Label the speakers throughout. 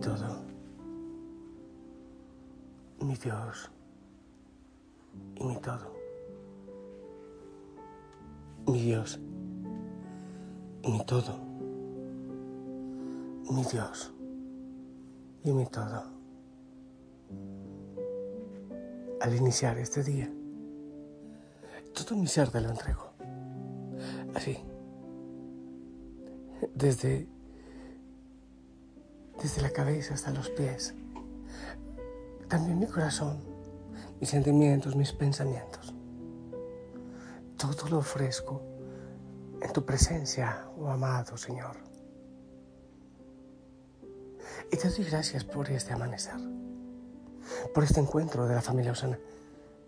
Speaker 1: todo, mi Dios y mi todo, mi Dios y mi todo, mi Dios y mi todo. Al iniciar este día, todo mi ser te lo entrego. Así, desde, desde la cabeza hasta los pies. También mi corazón, mis sentimientos, mis pensamientos. Todo lo ofrezco en tu presencia, oh amado Señor. Y te doy gracias por este amanecer, por este encuentro de la familia Osana,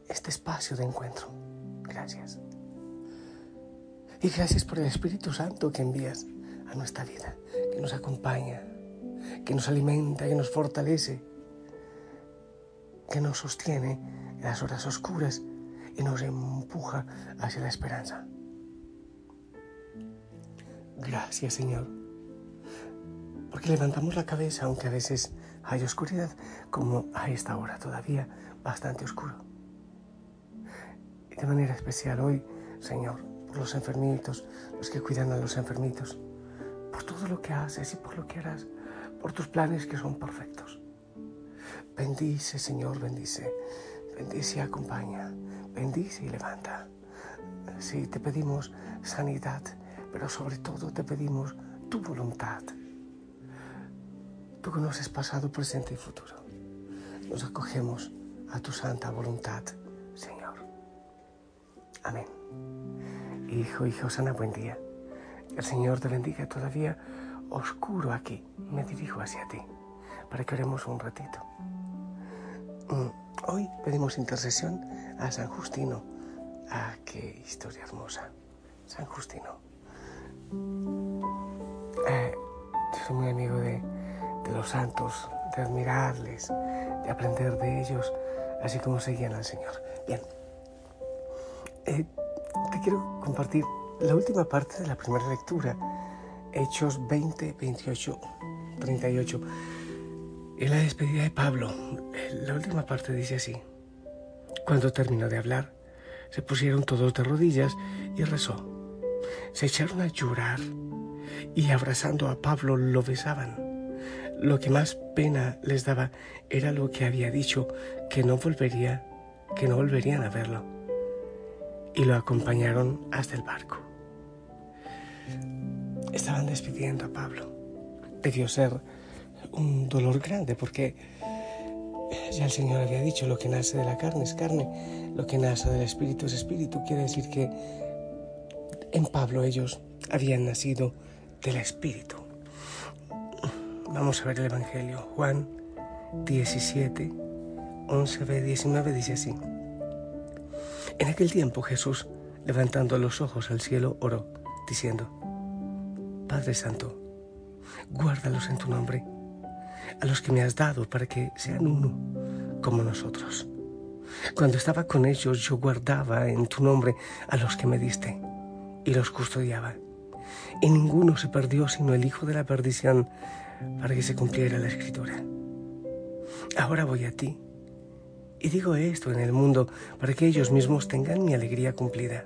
Speaker 1: este espacio de encuentro. Gracias. Y gracias por el Espíritu Santo que envías a nuestra vida, que nos acompaña, que nos alimenta, que nos fortalece, que nos sostiene en las horas oscuras y nos empuja hacia la esperanza. Gracias Señor, porque levantamos la cabeza aunque a veces hay oscuridad, como a esta hora todavía bastante oscuro. Y de manera especial hoy, Señor, por los enfermitos, los que cuidan a los enfermitos, por todo lo que haces y por lo que harás, por tus planes que son perfectos. Bendice, Señor, bendice. Bendice y acompaña. Bendice y levanta. Sí, te pedimos sanidad, pero sobre todo te pedimos tu voluntad. Tú conoces pasado, presente y futuro. Nos acogemos a tu santa voluntad, Señor. Amén. Hijo, hijo, sana, buen día. El Señor te bendiga todavía oscuro aquí. Me dirijo hacia ti para que oremos un ratito. Mm, hoy pedimos intercesión a San Justino. Ah, qué historia hermosa. San Justino. Eh, yo soy muy amigo de, los santos, de admirarles, de aprender de ellos, así como seguían al Señor. Bien. Eh, te quiero compartir la última parte de la primera lectura, Hechos 20, 28, 38. En la despedida de Pablo, la última parte dice así. Cuando terminó de hablar, se pusieron todos de rodillas y rezó. Se echaron a llorar y abrazando a Pablo lo besaban. Lo que más pena les daba era lo que había dicho, que no volvería, que no volverían a verlo. Y lo acompañaron hasta el barco. Estaban despidiendo a Pablo. Debió ser un dolor grande porque ya el Señor había dicho, lo que nace de la carne es carne, lo que nace del espíritu es espíritu. Quiere decir que en Pablo ellos habían nacido del espíritu. Vamos a ver el Evangelio. Juan 17, 11b, 19 dice así. En aquel tiempo Jesús, levantando los ojos al cielo, oró, diciendo, Padre Santo, guárdalos en tu nombre, a los que me has dado para que sean uno como nosotros. Cuando estaba con ellos yo guardaba en tu nombre a los que me diste y los custodiaba. Y ninguno se perdió sino el Hijo de la perdición para que se cumpliera la escritura. Ahora voy a ti y digo esto en el mundo para que ellos mismos tengan mi alegría cumplida.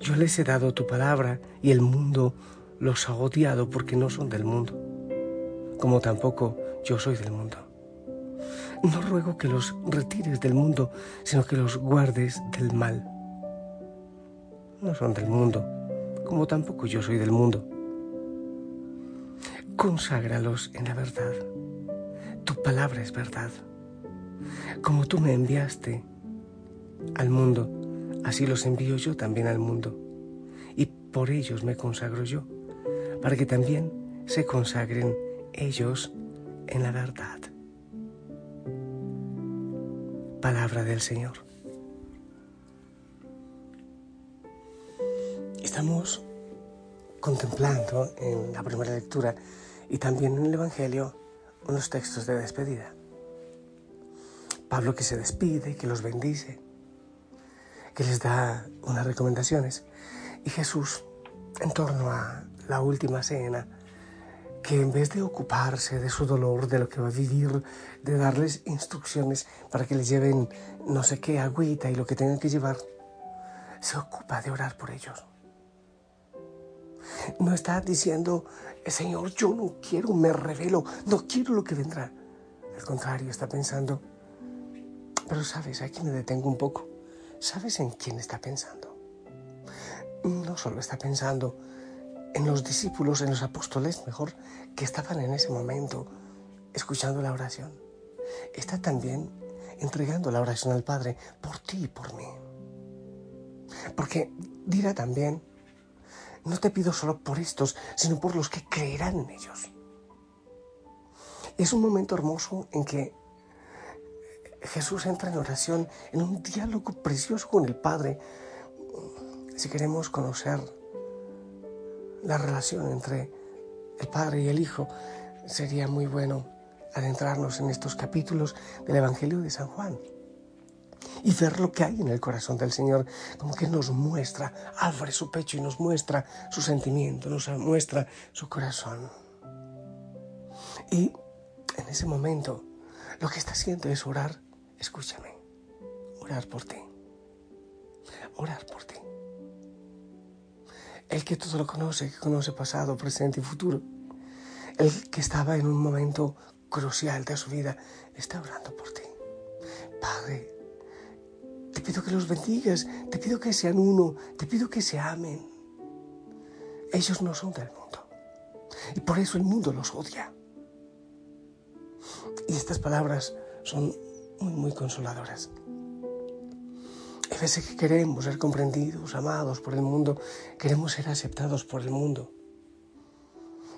Speaker 1: Yo les he dado tu palabra y el mundo los ha odiado porque no son del mundo, como tampoco yo soy del mundo. No ruego que los retires del mundo, sino que los guardes del mal. No son del mundo, como tampoco yo soy del mundo. Conságralos en la verdad. Tu palabra es verdad. Como tú me enviaste al mundo, así los envío yo también al mundo. Y por ellos me consagro yo para que también se consagren ellos en la verdad. Palabra del Señor. Estamos contemplando en la primera lectura y también en el Evangelio unos textos de despedida. Pablo que se despide, que los bendice, que les da unas recomendaciones y Jesús en torno a la última cena, que en vez de ocuparse de su dolor, de lo que va a vivir, de darles instrucciones para que les lleven no sé qué agüita y lo que tengan que llevar, se ocupa de orar por ellos. No está diciendo, Señor, yo no quiero, me revelo, no quiero lo que vendrá. Al contrario, está pensando, pero sabes, aquí me detengo un poco. ¿Sabes en quién está pensando? No solo está pensando en los discípulos, en los apóstoles, mejor, que estaban en ese momento escuchando la oración. Está también entregando la oración al Padre por ti y por mí. Porque dirá también, no te pido solo por estos, sino por los que creerán en ellos. Es un momento hermoso en que Jesús entra en oración, en un diálogo precioso con el Padre. Si queremos conocer la relación entre el Padre y el Hijo, sería muy bueno adentrarnos en estos capítulos del Evangelio de San Juan y ver lo que hay en el corazón del Señor, como que nos muestra, abre su pecho y nos muestra su sentimiento, nos muestra su corazón. Y en ese momento lo que está haciendo es orar, escúchame, orar por ti, orar por ti. El que todo lo conoce, que conoce pasado, presente y futuro. El que estaba en un momento crucial de su vida, está orando por ti. Padre, te pido que los bendigas, te pido que sean uno, te pido que se amen. Ellos no son del mundo. Y por eso el mundo los odia. Y estas palabras son muy, muy consoladoras. Veces que queremos ser comprendidos, amados por el mundo, queremos ser aceptados por el mundo.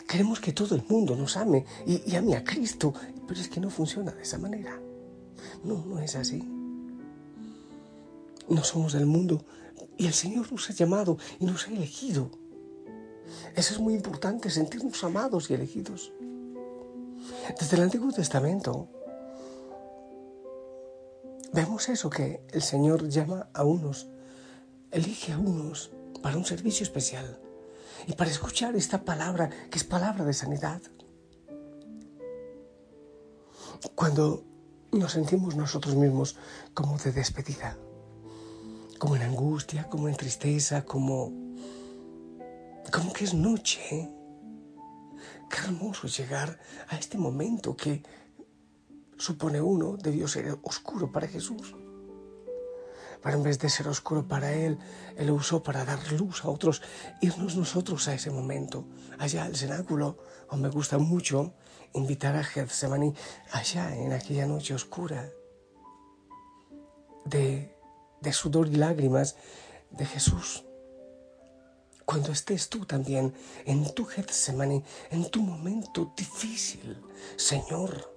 Speaker 1: Queremos que todo el mundo nos ame y, y ame a Cristo, pero es que no funciona de esa manera. No, no es así. No somos del mundo y el Señor nos ha llamado y nos ha elegido. Eso es muy importante, sentirnos amados y elegidos. Desde el Antiguo Testamento Vemos eso que el Señor llama a unos, elige a unos para un servicio especial y para escuchar esta palabra que es palabra de sanidad. Cuando nos sentimos nosotros mismos como de despedida, como en angustia, como en tristeza, como, como que es noche. Qué hermoso llegar a este momento que supone uno, debió ser oscuro para Jesús. Pero en vez de ser oscuro para Él, Él lo usó para dar luz a otros, irnos nosotros a ese momento, allá al cenáculo, o me gusta mucho invitar a Getsemaní, allá en aquella noche oscura, de, sudor y lágrimas de Jesús. Cuando estés tú también en tu Getsemaní, en tu momento difícil, Señor,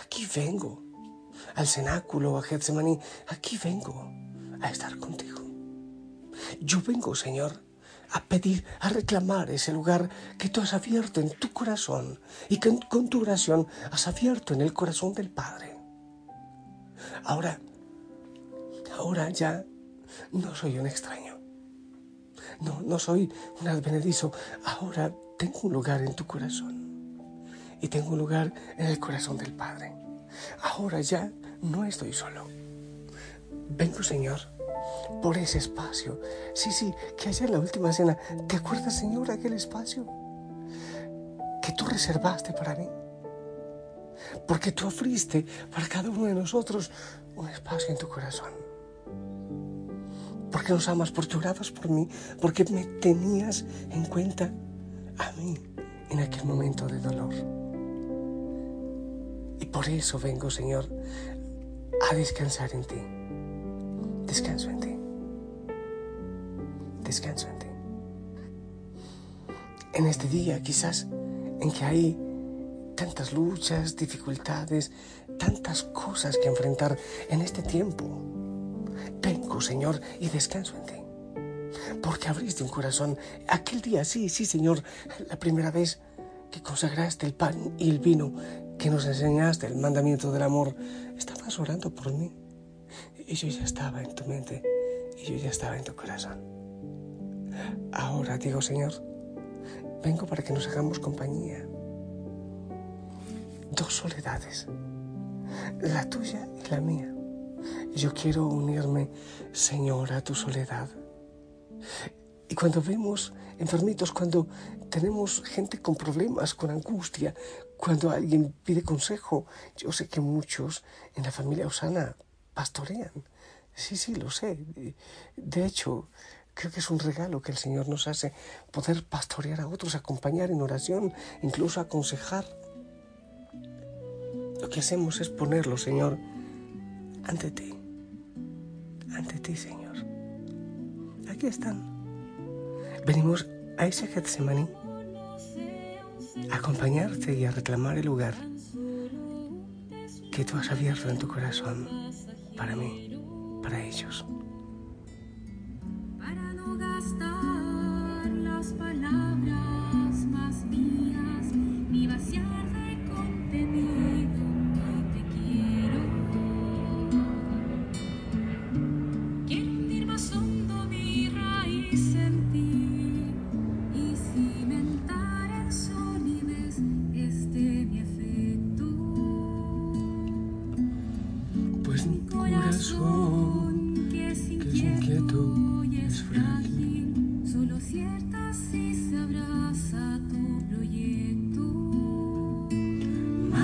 Speaker 1: aquí vengo, al cenáculo, a Getsemaní, aquí vengo a estar contigo. Yo vengo, Señor, a pedir, a reclamar ese lugar que tú has abierto en tu corazón y que con tu oración has abierto en el corazón del Padre. Ahora, ahora ya no soy un extraño. No, no soy un advenedizo. Ahora tengo un lugar en tu corazón y tengo un lugar en el corazón del Padre. Ahora ya no estoy solo. Vengo, Señor, por ese espacio. Sí, sí, que ayer en la última cena, ¿te acuerdas, Señor, aquel espacio que tú reservaste para mí? Porque tú ofriste para cada uno de nosotros un espacio en tu corazón. Porque nos amas, porque orabas por mí, porque me tenías en cuenta a mí en aquel momento de dolor. Por eso vengo, Señor, a descansar en ti. Descanso en ti. Descanso en ti. En este día quizás en que hay tantas luchas, dificultades, tantas cosas que enfrentar en este tiempo. Vengo, Señor, y descanso en ti. Porque abriste un corazón aquel día, sí, sí, Señor, la primera vez que consagraste el pan y el vino que nos enseñaste el mandamiento del amor, estabas orando por mí. Y yo ya estaba en tu mente y yo ya estaba en tu corazón. Ahora digo, Señor, vengo para que nos hagamos compañía. dos soledades, la tuya y la mía. Yo quiero unirme, Señor, a tu soledad. Y cuando vemos enfermitos, cuando tenemos gente con problemas, con angustia, cuando alguien pide consejo, yo sé que muchos en la familia Osana pastorean. Sí, sí, lo sé. De hecho, creo que es un regalo que el Señor nos hace poder pastorear a otros, acompañar en oración, incluso aconsejar. Lo que hacemos es ponerlo, Señor, ante ti. Ante ti, Señor. Aquí están. Venimos a ese Getsemaní acompañarte y a reclamar el lugar que tú has abierto en tu corazón para mí, para ellos.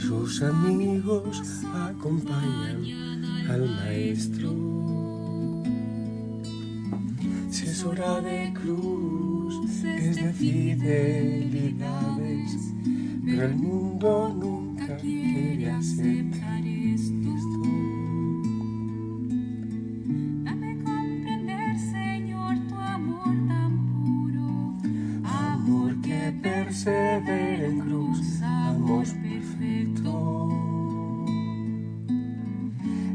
Speaker 2: Sus amigos acompañan al maestro. Si es hora de cruz, es de fidelidades, pero el mundo nunca quiere aceptar persevera en cruz, amor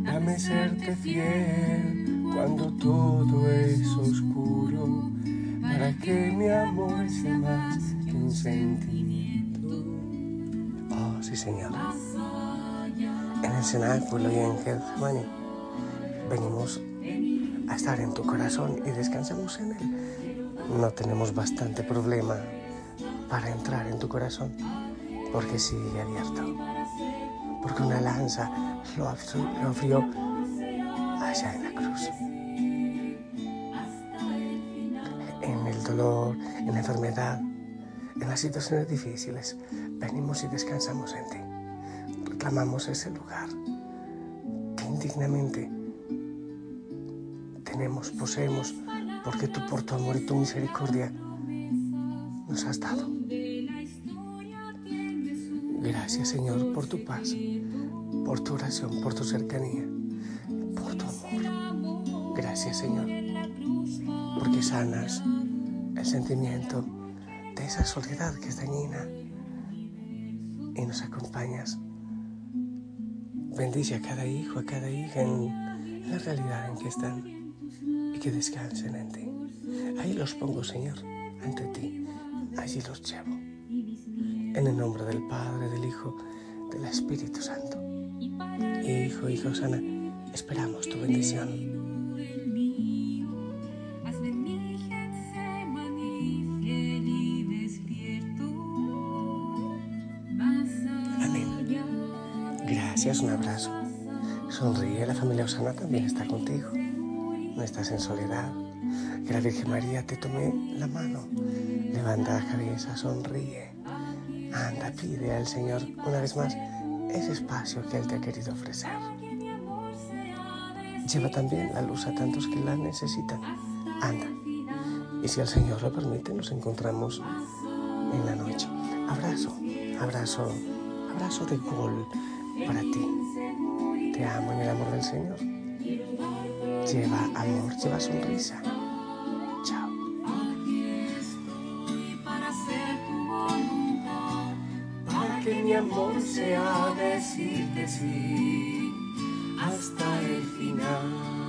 Speaker 2: Dame serte fiel cuando todo es oscuro, para que mi amor sea más que un sentimiento.
Speaker 1: Oh, sí, Señor. En el cenáculo y en Getsemaní venimos a estar en tu corazón y descansamos en él. No tenemos bastante problema para entrar en tu corazón porque sigue abierto, porque una lanza lo abrió allá en la cruz. En el dolor, en la enfermedad, en las situaciones difíciles, venimos y descansamos en ti. Reclamamos ese lugar que indignamente tenemos, poseemos, porque tú por tu amor y tu misericordia nos has dado. Gracias Señor por tu paz, por tu oración, por tu cercanía, por tu amor. Gracias Señor, porque sanas el sentimiento de esa soledad que es dañina y nos acompañas. Bendice a cada hijo, a cada hija en la realidad en que están y que descansen en ti. Ahí los pongo, Señor, ante ti. Allí los llevo. En el nombre del Padre, del Hijo, del Espíritu Santo. Hijo, hija Osana, esperamos tu bendición. Amén. Gracias, un abrazo. Sonríe, la familia Osana también está contigo. No estás en soledad. Que la Virgen María te tome la mano. Levanta la cabeza, sonríe. Anda, pide al Señor una vez más ese espacio que Él te ha querido ofrecer. Lleva también la luz a tantos que la necesitan. Anda. Y si el Señor lo permite, nos encontramos en la noche. Abrazo, abrazo, abrazo de gol para ti. Te amo en el amor del Señor. Lleva amor, lleva sonrisa. Amor sea decirte sí hasta el final.